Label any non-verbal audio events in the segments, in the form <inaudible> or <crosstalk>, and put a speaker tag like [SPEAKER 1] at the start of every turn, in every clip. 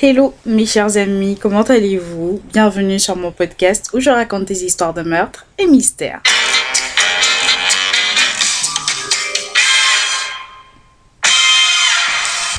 [SPEAKER 1] Hello mes chers amis, comment allez-vous? Bienvenue sur mon podcast où je raconte des histoires de meurtres et mystères.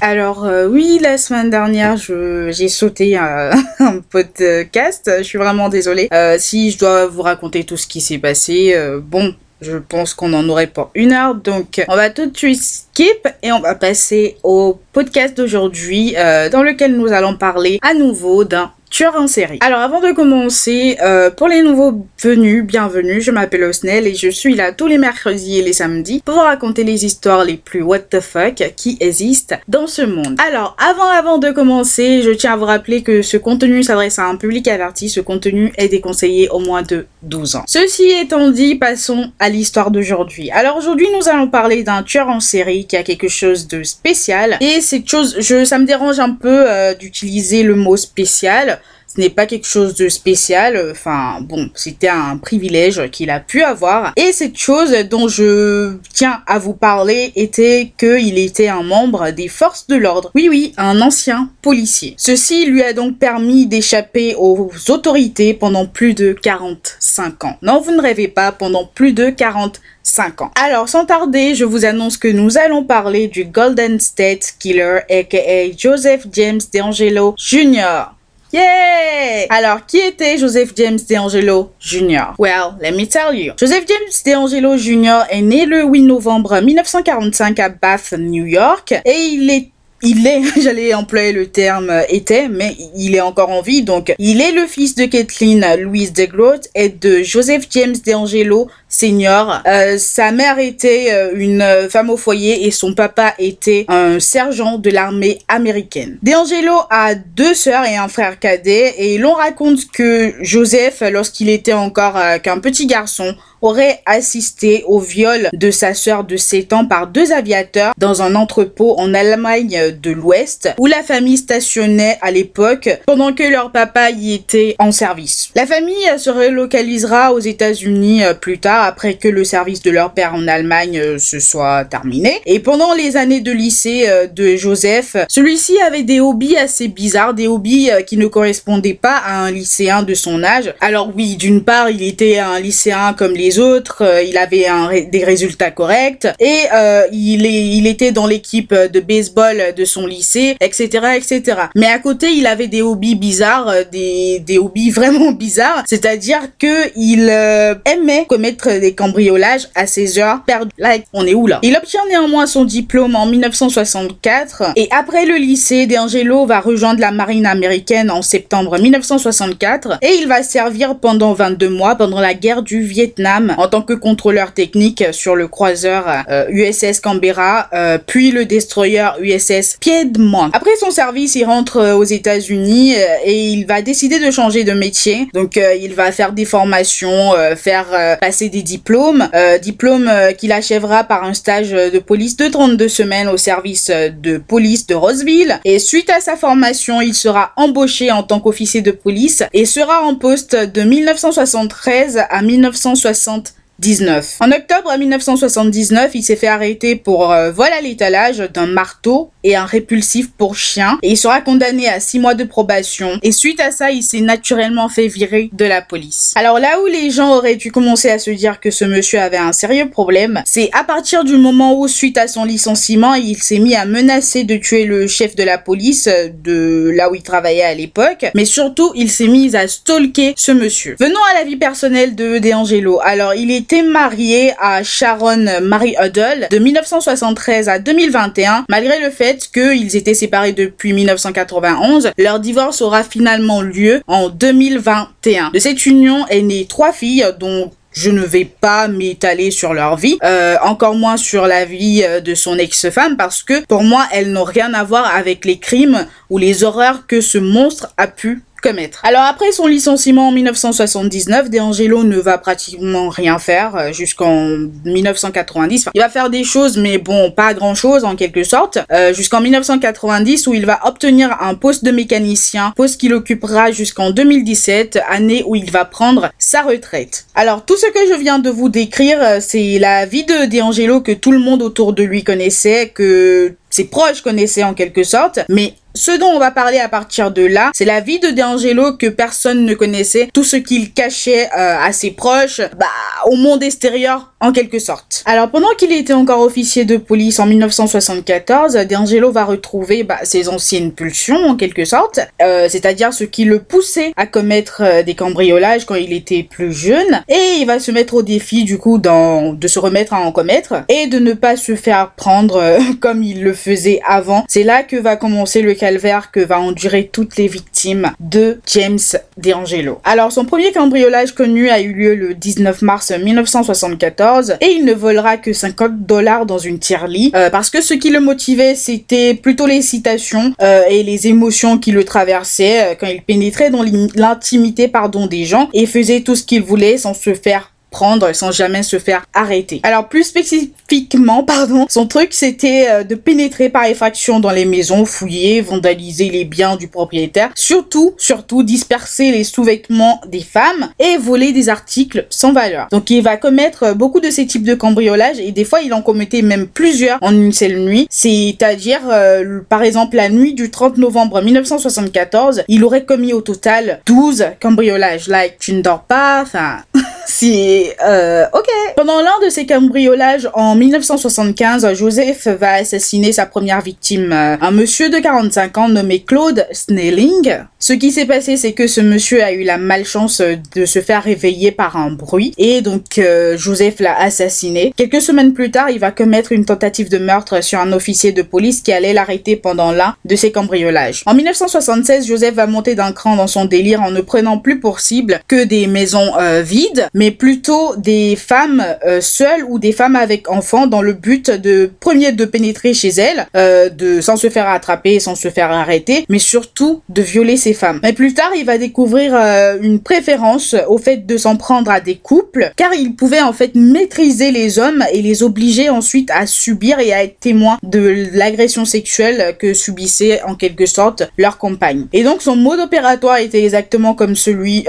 [SPEAKER 1] Alors euh, oui, la semaine dernière, j'ai sauté euh, <laughs> un podcast. Je suis vraiment désolée. Euh, si je dois vous raconter tout ce qui s'est passé, bon, je pense qu'on en aurait pour une heure. Donc, on va tout de suite skip et on va passer au podcast d'aujourd'hui euh, dans lequel nous allons parler à nouveau d'un tueur en série. Alors avant de commencer, euh, pour les nouveaux venus, bienvenue, je m'appelle Osnel et je suis là tous les mercredis et les samedis pour vous raconter les histoires les plus what the fuck qui existent dans ce monde. Alors avant avant de commencer, je tiens à vous rappeler que ce contenu s'adresse à un public averti, ce contenu est déconseillé au moins de 12 ans. Ceci étant dit, passons à l'histoire d'aujourd'hui. Alors aujourd'hui, nous allons parler d'un tueur en série qui a quelque chose de spécial et cette chose, je, ça me dérange un peu euh, d'utiliser le mot spécial ce n'est pas quelque chose de spécial. Enfin, bon, c'était un privilège qu'il a pu avoir. Et cette chose dont je tiens à vous parler était qu'il était un membre des forces de l'ordre. Oui, oui, un ancien policier. Ceci lui a donc permis d'échapper aux autorités pendant plus de 45 ans. Non, vous ne rêvez pas, pendant plus de 45 ans. Alors, sans tarder, je vous annonce que nous allons parler du Golden State Killer, aka Joseph James DeAngelo Jr. Yeah! Alors, qui était Joseph James DeAngelo Jr.? Well, let me tell you. Joseph James DeAngelo Jr. est né le 8 novembre 1945 à Bath, New York, et il est il est, <laughs> j'allais employer le terme était, mais il est encore en vie, donc il est le fils de Kathleen Louise DeGroat et de Joseph James DeAngelo Senior. Euh, sa mère était euh, une femme au foyer et son papa était un sergent de l'armée américaine. DeAngelo a deux sœurs et un frère cadet et l'on raconte que Joseph, lorsqu'il était encore euh, qu'un petit garçon, aurait assisté au viol de sa sœur de 7 ans par deux aviateurs dans un entrepôt en Allemagne de l'Ouest où la famille stationnait à l'époque pendant que leur papa y était en service. La famille se relocalisera aux États-Unis plus tard après que le service de leur père en Allemagne se soit terminé. Et pendant les années de lycée de Joseph, celui-ci avait des hobbies assez bizarres, des hobbies qui ne correspondaient pas à un lycéen de son âge. Alors oui, d'une part, il était un lycéen comme les autres, euh, il avait des résultats corrects et euh, il était dans l'équipe de baseball de son lycée, etc., etc. Mais à côté, il avait des hobbies bizarres, euh, des, des hobbies <laughs> vraiment bizarres, c'est-à-dire que il euh, aimait commettre des cambriolages à ses heures perdues. Là, on est où là? Il obtient néanmoins son diplôme en 1964 et après le lycée, D'Angelo va rejoindre la marine américaine en septembre 1964 et il va servir pendant 22 mois pendant la guerre du Vietnam en tant que contrôleur technique sur le croiseur euh, USS Canberra, euh, puis le destroyer USS Piedmont. Après son service, il rentre euh, aux États-Unis euh, et il va décider de changer de métier. Donc euh, il va faire des formations, faire passer des diplômes, diplômes euh, qu'il achèvera par un stage de police de 32 semaines au service de police de Roseville. Et suite à sa formation, il sera embauché en tant qu'officier de police et sera en poste de 1973 à 1960 19. En octobre 1979, il s'est fait arrêter pour euh, vol à l'étalage d'un marteau et un répulsif pour chien et il sera condamné à 6 mois de probation et suite à ça, il s'est naturellement fait virer de la police. Alors là où les gens auraient dû commencer à se dire que ce monsieur avait un sérieux problème, c'est à partir du moment où suite à son licenciement, il s'est mis à menacer de tuer le chef de la police euh, de là où il travaillait à l'époque, mais surtout, il s'est mis à stalker ce monsieur. Venons à la vie personnelle de DeAngelo. Alors, il est était marié à Sharon Marie Huddle de 1973 à 2021, malgré le fait qu'ils étaient séparés depuis 1991. Leur divorce aura finalement lieu en 2021. De cette union est née trois filles, dont je ne vais pas m'étaler sur leur vie, euh, encore moins sur la vie de son ex-femme, parce que pour moi, elles n'ont rien à voir avec les crimes ou les horreurs que ce monstre a pu Alors après son licenciement en 1979, DeAngelo ne va pratiquement rien faire euh, jusqu'en 1990. Enfin, il va faire des choses, mais bon, pas grand chose en quelque sorte, euh, jusqu'en 1990 où il va obtenir un poste de mécanicien, poste qu'il occupera jusqu'en 2017, année où il va prendre sa retraite. Alors tout ce que je viens de vous décrire, euh, c'est la vie de DeAngelo que tout le monde autour de lui connaissait, que ses proches connaissaient en quelque sorte, mais Ce dont on va parler à partir de là, c'est la vie de D'Angelo que personne ne connaissait, tout ce qu'il cachait euh, à ses proches, bah, au monde extérieur en quelque sorte. Alors pendant qu'il était encore officier de police en 1974, D'Angelo va retrouver bah, ses anciennes pulsions en quelque sorte, euh, c'est-à-dire ce qui le poussait à commettre euh, des cambriolages quand il était plus jeune, et il va se mettre au défi du coup de se remettre à en commettre et de ne pas se faire prendre <laughs> comme il le faisait avant. C'est là que va commencer le calvaire que va endurer toutes les victimes de James D'Angelo. Alors son premier cambriolage connu a eu lieu le 19 mars 1974 et il ne volera que 50 dollars dans une tirelire euh, parce que ce qui le motivait c'était plutôt les citations euh, et les émotions qui le traversaient quand il pénétrait dans l'intimité pardon des gens et faisait tout ce qu'il voulait sans se faire prendre sans jamais se faire arrêter. Alors plus spécifiquement, pardon, son truc c'était euh, de pénétrer par effraction dans les maisons, fouiller, vandaliser les biens du propriétaire, surtout, surtout disperser les sous-vêtements des femmes et voler des articles sans valeur. Donc il va commettre euh, beaucoup de ces types de cambriolages et des fois il en commettait même plusieurs en une seule nuit. C'est-à-dire, euh, par exemple, la nuit du 30 novembre 1974, il aurait commis au total 12 cambriolages. Like, tu ne dors pas, enfin... si euh, ok. Pendant l'un de ces cambriolages en 1975, Joseph va assassiner sa première victime, euh, un monsieur de 45 ans nommé Claude Snelling. Ce qui s'est passé, c'est que ce monsieur a eu la malchance de se faire réveiller par un bruit et donc euh, Joseph l'a assassiné. Quelques semaines plus tard, il va commettre une tentative de meurtre sur un officier de police qui allait l'arrêter pendant l'un de ses cambriolages. En 1976, Joseph va monter d'un cran dans son délire en ne prenant plus pour cible que des maisons vides, mais plutôt des femmes euh, seules ou des femmes avec enfants dans le but de premier de pénétrer chez elles, euh, de sans se faire attraper, sans se faire arrêter, mais surtout de violer ces femmes. Mais plus tard, il va découvrir euh, une préférence au fait de s'en prendre à des couples, car il pouvait en fait maîtriser les hommes et les obliger ensuite à subir et à être témoins de l'agression sexuelle que subissait en quelque sorte leur compagne. Et donc son mode opératoire était exactement comme celui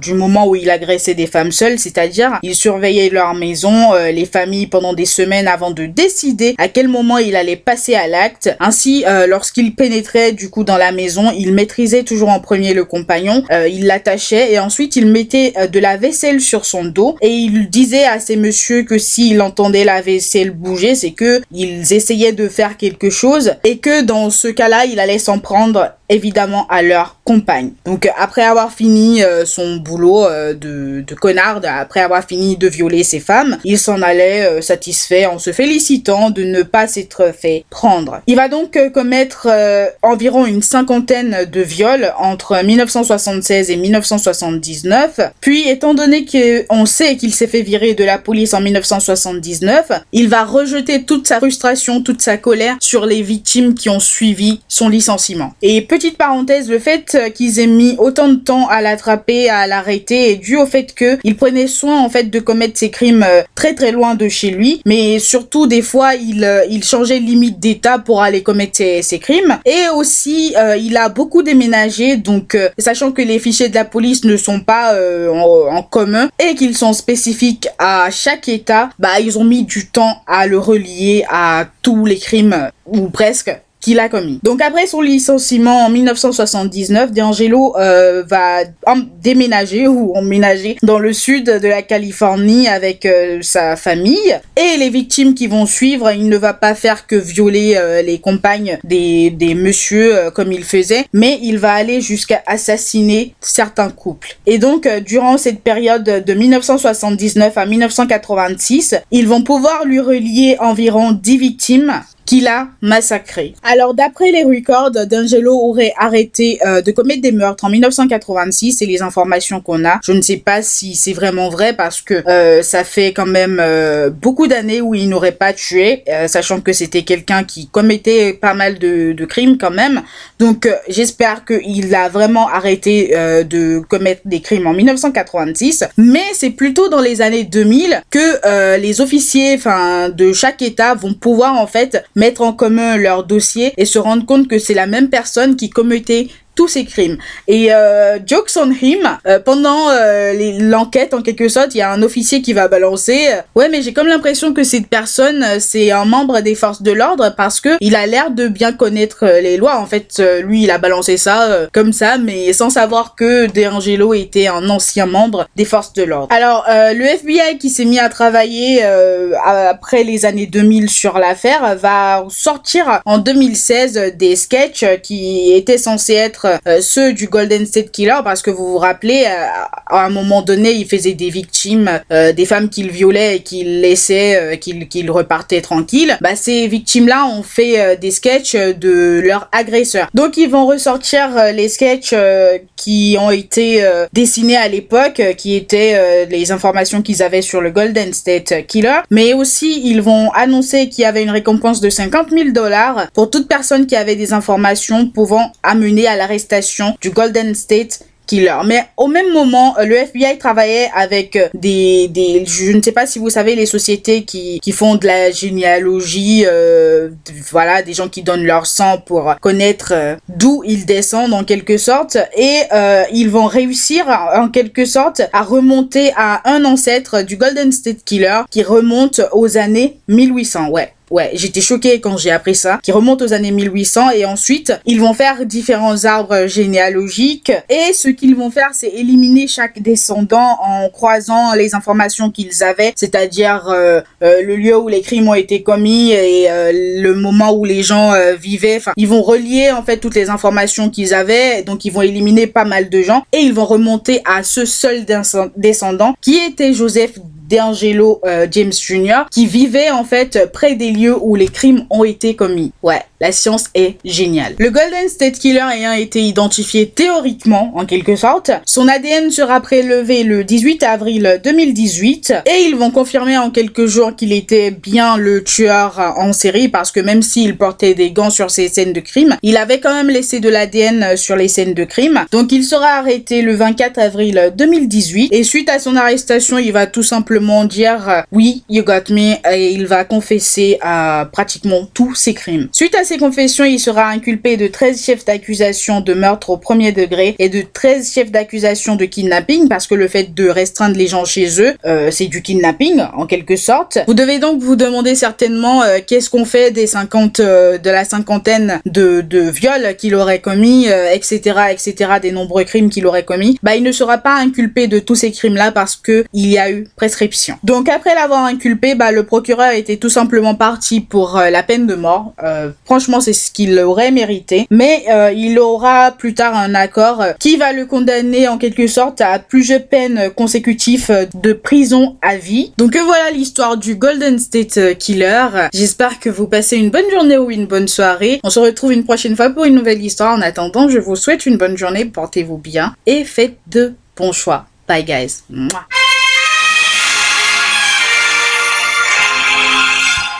[SPEAKER 1] du moment où il agressait des femmes seules, c'est-à-dire il surveillait leur maison, euh, les familles pendant des semaines avant de décider à quel moment il allait passer à l'acte. Ainsi, euh, lorsqu'il pénétrait du coup dans la maison, il maîtrisait toujours en premier le compagnon, euh, il l'attachait et ensuite il mettait de la vaisselle sur son dos et il disait à ces messieurs que s'il entendait la vaisselle bouger, c'est que ils essayaient de faire quelque chose et que dans ce cas-là, il allait s'en prendre évidemment à leur compagne. Donc après avoir fini son boulot de, de connard, après avoir fini de violer ses femmes, il s'en allait euh, satisfait en se félicitant de ne pas s'être fait prendre. Il va donc euh, commettre euh, environ une cinquantaine de viols entre 1976 et 1979. Puis, étant donné qu'on sait qu'il s'est fait virer de la police en 1979, il va rejeter toute sa frustration, toute sa colère sur les victimes qui ont suivi son licenciement. Et petite parenthèse, le fait qu'ils aient mis autant de temps à l'attraper, à l'arrêter, est dû au fait qu'il prenait soin en fait de commettre ses crimes euh, très très loin de chez lui, mais surtout des fois il, euh, il changeait limite d'état pour aller commettre ses, crimes. Et aussi euh, il a beaucoup déménagé, donc sachant que les fichiers de la police ne sont pas en, en, commun et qu'ils sont spécifiques à chaque état, bah ils ont mis du temps à le relier à tous les crimes ou presque qu'il a commis. Donc après son licenciement en 1979, D'Angelo euh, va déménager ou emménager dans le sud de la Californie avec euh, sa famille et les victimes qui vont suivre, il ne va pas faire que violer euh, les compagnes des, des messieurs euh, comme il faisait, mais il va aller jusqu'à assassiner certains couples. Et donc durant cette période de 1979 à 1986, ils vont pouvoir lui relier environ 10 victimes qu'il a massacré. Alors d'après les records, D'Angelo aurait arrêté euh, de commettre des meurtres en 1986 et les informations qu'on a. Je ne sais pas si c'est vraiment vrai parce que euh, ça fait quand même euh, beaucoup d'années où il n'aurait pas tué, sachant que c'était quelqu'un qui commettait pas mal de, de crimes quand même. Donc j'espère qu'il a vraiment arrêté de commettre des crimes en 1986. Mais c'est plutôt dans les années 2000 que les officiers, enfin de chaque État, vont pouvoir en fait mettre en commun leur dossier et se rendre compte que c'est la même personne qui commettait tous ses crimes. Et euh, jokes on him, euh, pendant euh, l'enquête en quelque sorte, il y a un officier qui va balancer euh, ouais mais j'ai comme l'impression que cette personne euh, c'est un membre des forces de l'ordre parce que il a l'air de bien connaître les lois. En fait, lui il a balancé ça comme ça, mais sans savoir que De était un ancien membre des forces de l'ordre. Alors le FBI qui s'est mis à travailler après les années 2000 sur l'affaire va sortir en 2016 des sketchs qui étaient censés être euh, ceux du Golden State Killer parce que vous vous rappelez, euh, à un moment donné, il faisait des victimes, euh, des femmes qu'il violait et qu'il laissait, qu'il repartait tranquille. Bah, ces victimes-là ont fait des sketchs de leurs agresseurs. Donc, ils vont ressortir les sketchs qui ont été dessinés à l'époque, qui étaient les informations qu'ils avaient sur le Golden State Killer. Mais aussi, ils vont annoncer qu'il y avait une récompense de 50 000 dollars pour toute personne qui avait des informations pouvant amener à l'arrestation du Golden State Killer. Mais au même moment, euh, le FBI travaillait avec euh, des, des je ne sais pas si vous savez, les sociétés qui, qui font de la généalogie, euh, voilà, des gens qui donnent leur sang pour connaître d'où ils descendent en quelque sorte, et ils vont réussir en quelque sorte à remonter à un ancêtre du Golden State Killer qui remonte aux années 1800, ouais. Ouais, j'étais choquée quand j'ai appris ça, qui remonte aux années 1800 et ensuite ils vont faire différents arbres généalogiques et ce qu'ils vont faire c'est éliminer chaque descendant en croisant les informations qu'ils avaient, c'est-à-dire euh, euh, le lieu où les crimes ont été commis et euh, le moment où les gens vivaient. Enfin, ils vont relier en fait toutes les informations qu'ils avaient, donc ils vont éliminer pas mal de gens et ils vont remonter à ce seul descendant qui était Joseph d'Angelo euh, James Jr. qui vivait en fait près des lieux où les crimes ont été commis. Ouais, la science est géniale. Le Golden State Killer ayant été identifié théoriquement, en quelque sorte, son ADN sera prélevé le 18 avril 2018 et ils vont confirmer en quelques jours qu'il était bien le tueur en série parce que même s'il portait des gants sur ses scènes de crime, il avait quand même laissé de l'ADN sur les scènes de crime. Donc il sera arrêté le 24 avril 2018 et suite à son arrestation, il va tout simplement dire oui, you got me et il va confesser à pratiquement tous ses crimes. Suite à confessions, il sera inculpé de 13 chefs d'accusation de meurtre au premier degré et de 13 chefs d'accusation de kidnapping parce que le fait de restreindre les gens chez eux, euh, c'est du kidnapping en quelque sorte. Vous devez donc vous demander certainement euh, qu'est-ce qu'on fait des 50 euh, de la cinquantaine de, de viols qu'il aurait commis, etc., etc., des nombreux crimes qu'il aurait commis. Bah, il ne sera pas inculpé de tous ces crimes-là parce que il y a eu prescription. Donc après l'avoir inculpé, bah, le procureur était tout simplement parti pour la peine de mort. franchement franchement, c'est ce qu'il aurait mérité. Mais euh, il aura plus tard un accord euh, qui va le condamner en quelque sorte à plusieurs peines consécutives de prison à vie. Donc euh, voilà l'histoire du Golden State Killer. J'espère que vous passez une bonne journée ou une bonne soirée. On se retrouve une prochaine fois pour une nouvelle histoire. En attendant, je vous souhaite une bonne journée, portez-vous bien et faites de bons choix. Bye guys.